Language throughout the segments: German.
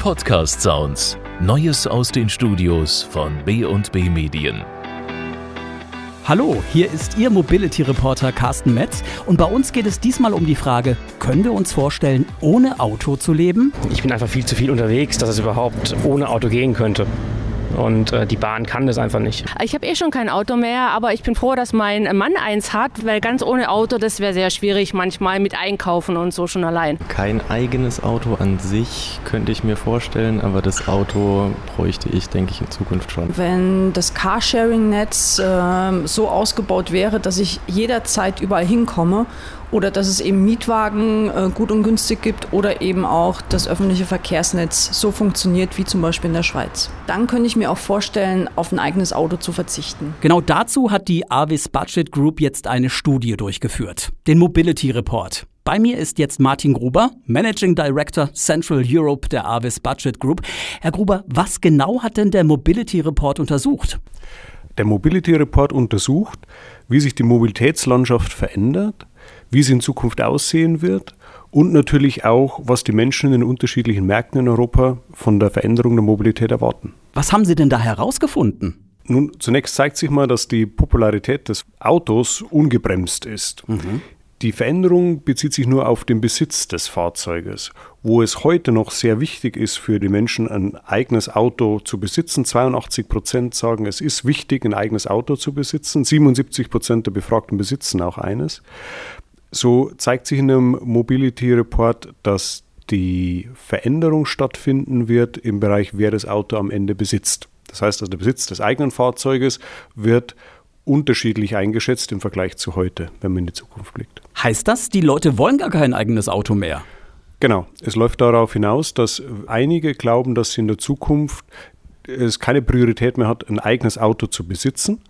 Podcast Sounds. Neues aus den Studios von B&B Medien. Hallo, hier ist Ihr Mobility Reporter Carsten Metz und bei uns geht es diesmal um die Frage, können wir uns vorstellen, ohne Auto zu leben? Ich bin einfach viel zu viel unterwegs, dass es überhaupt ohne Auto gehen könnte. Und äh, die Bahn kann das einfach nicht. Ich habe eh schon kein Auto mehr, aber ich bin froh, dass mein Mann eins hat, weil ganz ohne Auto, das wäre sehr schwierig manchmal mit Einkaufen und so schon allein. Kein eigenes Auto an sich könnte ich mir vorstellen, aber das Auto bräuchte ich, denke ich, in Zukunft schon. Wenn das Carsharing-Netz äh, so ausgebaut wäre, dass ich jederzeit überall hinkomme oder dass es eben Mietwagen äh, gut und günstig gibt oder eben auch das öffentliche Verkehrsnetz so funktioniert wie zum Beispiel in der Schweiz. Dann könnte ich mir auch vorstellen, auf ein eigenes Auto zu verzichten. Genau dazu hat die Avis Budget Group jetzt eine Studie durchgeführt, den Mobility Report. Bei mir ist jetzt Martin Gruber, Managing Director Central Europe der Avis Budget Group. Herr Gruber, was genau hat denn der Mobility Report untersucht? Der Mobility Report untersucht, wie sich die Mobilitätslandschaft verändert, wie sie in Zukunft aussehen wird und natürlich auch, was die Menschen in den unterschiedlichen Märkten in Europa von der Veränderung der Mobilität erwarten. Was haben Sie denn da herausgefunden? Nun, zunächst zeigt sich mal, dass die Popularität des Autos ungebremst ist. Mhm. Die Veränderung bezieht sich nur auf den Besitz des Fahrzeuges. Wo es heute noch sehr wichtig ist für die Menschen, ein eigenes Auto zu besitzen. 82 Prozent sagen, es ist wichtig, ein eigenes Auto zu besitzen. 77 Prozent der Befragten besitzen auch eines. So zeigt sich in einem Mobility Report, dass die Veränderung stattfinden wird im Bereich, wer das Auto am Ende besitzt. Das heißt, also der Besitz des eigenen Fahrzeuges wird unterschiedlich eingeschätzt im Vergleich zu heute, wenn man in die Zukunft blickt. Heißt das, die Leute wollen gar kein eigenes Auto mehr? Genau. Es läuft darauf hinaus, dass einige glauben, dass in der Zukunft es keine Priorität mehr hat, ein eigenes Auto zu besitzen.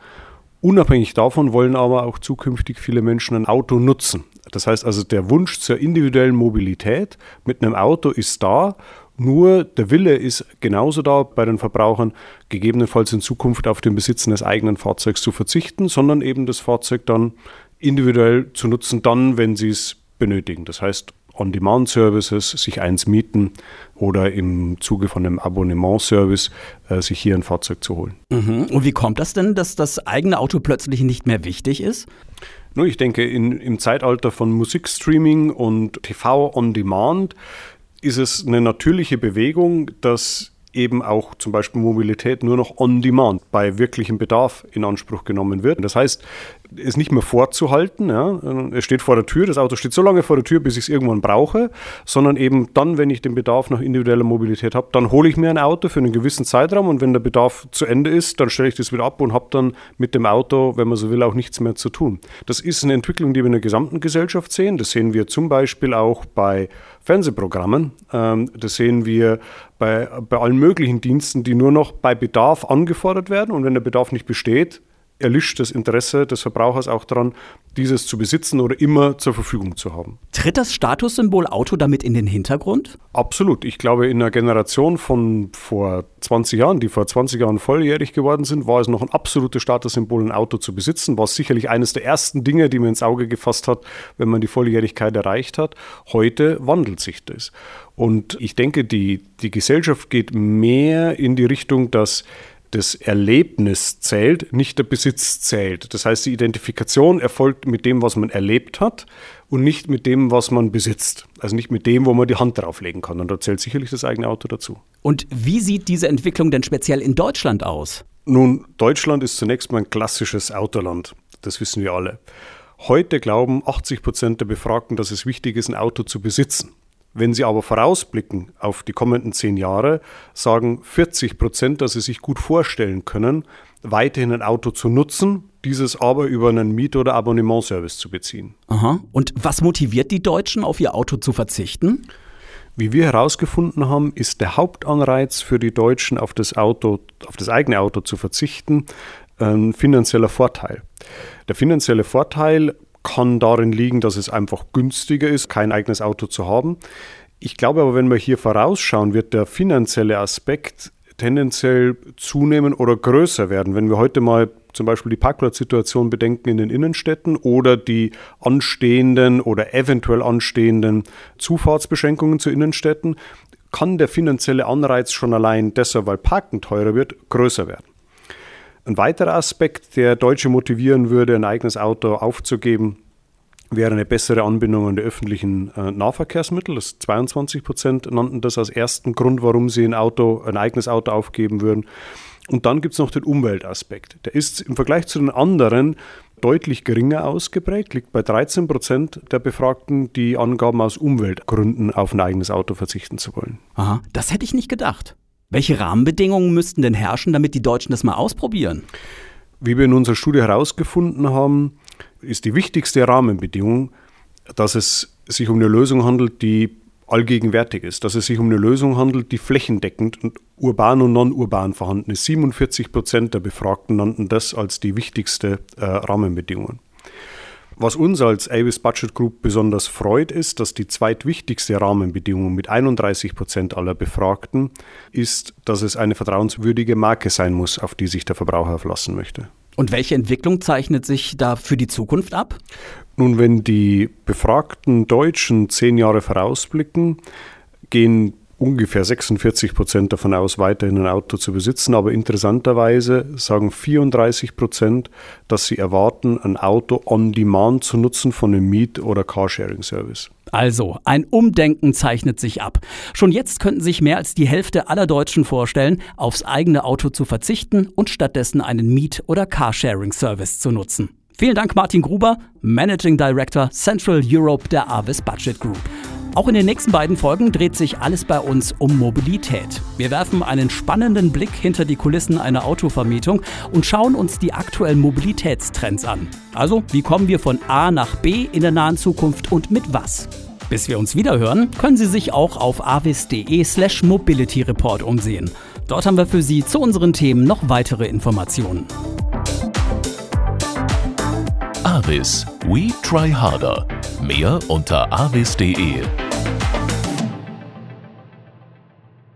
Unabhängig davon wollen aber auch zukünftig viele Menschen ein Auto nutzen. Das heißt also, der Wunsch zur individuellen Mobilität mit einem Auto ist da, nur der Wille ist genauso da bei den Verbrauchern, gegebenenfalls in Zukunft auf den Besitz eines eigenen Fahrzeugs zu verzichten, sondern eben das Fahrzeug dann individuell zu nutzen, dann, wenn sie es benötigen. Das heißt, On-Demand-Services, sich eins mieten oder im Zuge von einem Abonnement-Service äh, sich hier ein Fahrzeug zu holen. Mhm. Und wie kommt das denn, dass das eigene Auto plötzlich nicht mehr wichtig ist? Nur ich denke, in, im Zeitalter von Musikstreaming und TV on Demand ist es eine natürliche Bewegung, dass eben auch zum Beispiel Mobilität nur noch on demand bei wirklichem Bedarf in Anspruch genommen wird. Das heißt, es nicht mehr vorzuhalten. Ja. Es steht vor der Tür, das Auto steht so lange vor der Tür, bis ich es irgendwann brauche, sondern eben dann, wenn ich den Bedarf nach individueller Mobilität habe, dann hole ich mir ein Auto für einen gewissen Zeitraum und wenn der Bedarf zu Ende ist, dann stelle ich das wieder ab und habe dann mit dem Auto, wenn man so will, auch nichts mehr zu tun. Das ist eine Entwicklung, die wir in der gesamten Gesellschaft sehen. Das sehen wir zum Beispiel auch bei Fernsehprogrammen. Ähm, das sehen wir bei, bei allen möglichen Diensten, die nur noch bei Bedarf angefordert werden und wenn der Bedarf nicht besteht, erlischt das Interesse des Verbrauchers auch daran, dieses zu besitzen oder immer zur Verfügung zu haben. Tritt das Statussymbol Auto damit in den Hintergrund? Absolut. Ich glaube, in einer Generation von vor 20 Jahren, die vor 20 Jahren volljährig geworden sind, war es noch ein absolutes Statussymbol, ein Auto zu besitzen. War sicherlich eines der ersten Dinge, die man ins Auge gefasst hat, wenn man die Volljährigkeit erreicht hat. Heute wandelt sich das. Und ich denke, die, die Gesellschaft geht mehr in die Richtung, dass das Erlebnis zählt, nicht der Besitz zählt. Das heißt, die Identifikation erfolgt mit dem, was man erlebt hat und nicht mit dem, was man besitzt. Also nicht mit dem, wo man die Hand drauflegen kann. Und da zählt sicherlich das eigene Auto dazu. Und wie sieht diese Entwicklung denn speziell in Deutschland aus? Nun, Deutschland ist zunächst mal ein klassisches Autoland. Das wissen wir alle. Heute glauben 80 Prozent der Befragten, dass es wichtig ist, ein Auto zu besitzen. Wenn Sie aber vorausblicken auf die kommenden zehn Jahre, sagen 40 Prozent, dass sie sich gut vorstellen können, weiterhin ein Auto zu nutzen, dieses aber über einen Miet- oder Abonnementservice zu beziehen. Aha. Und was motiviert die Deutschen, auf ihr Auto zu verzichten? Wie wir herausgefunden haben, ist der Hauptanreiz für die Deutschen, auf das Auto, auf das eigene Auto zu verzichten, ein finanzieller Vorteil. Der finanzielle Vorteil kann darin liegen, dass es einfach günstiger ist, kein eigenes Auto zu haben. Ich glaube aber, wenn wir hier vorausschauen, wird der finanzielle Aspekt tendenziell zunehmen oder größer werden. Wenn wir heute mal zum Beispiel die Parkplatzsituation bedenken in den Innenstädten oder die anstehenden oder eventuell anstehenden Zufahrtsbeschränkungen zu Innenstädten, kann der finanzielle Anreiz schon allein deshalb, weil Parken teurer wird, größer werden. Ein weiterer Aspekt, der Deutsche motivieren würde, ein eigenes Auto aufzugeben, wäre eine bessere Anbindung an die öffentlichen äh, Nahverkehrsmittel. Das 22 Prozent nannten das als ersten Grund, warum sie ein Auto, ein eigenes Auto aufgeben würden. Und dann gibt es noch den Umweltaspekt. Der ist im Vergleich zu den anderen deutlich geringer ausgeprägt, liegt bei 13 Prozent der Befragten, die angaben, aus Umweltgründen auf ein eigenes Auto verzichten zu wollen. Aha, das hätte ich nicht gedacht. Welche Rahmenbedingungen müssten denn herrschen, damit die Deutschen das mal ausprobieren? Wie wir in unserer Studie herausgefunden haben, ist die wichtigste Rahmenbedingung, dass es sich um eine Lösung handelt, die allgegenwärtig ist, dass es sich um eine Lösung handelt, die flächendeckend und urban und non-urban vorhanden ist. 47 Prozent der Befragten nannten das als die wichtigste äh, Rahmenbedingung. Was uns als Avis Budget Group besonders freut, ist, dass die zweitwichtigste Rahmenbedingung mit 31 Prozent aller Befragten ist, dass es eine vertrauenswürdige Marke sein muss, auf die sich der Verbraucher verlassen möchte. Und welche Entwicklung zeichnet sich da für die Zukunft ab? Nun, wenn die befragten Deutschen zehn Jahre vorausblicken, gehen ungefähr 46 Prozent davon aus, weiterhin ein Auto zu besitzen. Aber interessanterweise sagen 34 Prozent, dass sie erwarten, ein Auto on demand zu nutzen von einem Miet- oder Carsharing-Service. Also, ein Umdenken zeichnet sich ab. Schon jetzt könnten sich mehr als die Hälfte aller Deutschen vorstellen, aufs eigene Auto zu verzichten und stattdessen einen Miet- oder Carsharing-Service zu nutzen. Vielen Dank, Martin Gruber, Managing Director Central Europe der Avis Budget Group. Auch in den nächsten beiden Folgen dreht sich alles bei uns um Mobilität. Wir werfen einen spannenden Blick hinter die Kulissen einer Autovermietung und schauen uns die aktuellen Mobilitätstrends an. Also, wie kommen wir von A nach B in der nahen Zukunft und mit was? Bis wir uns wiederhören, können Sie sich auch auf avis.de slash Mobility Report umsehen. Dort haben wir für Sie zu unseren Themen noch weitere Informationen. Avis, we try harder. Mehr unter avis.de.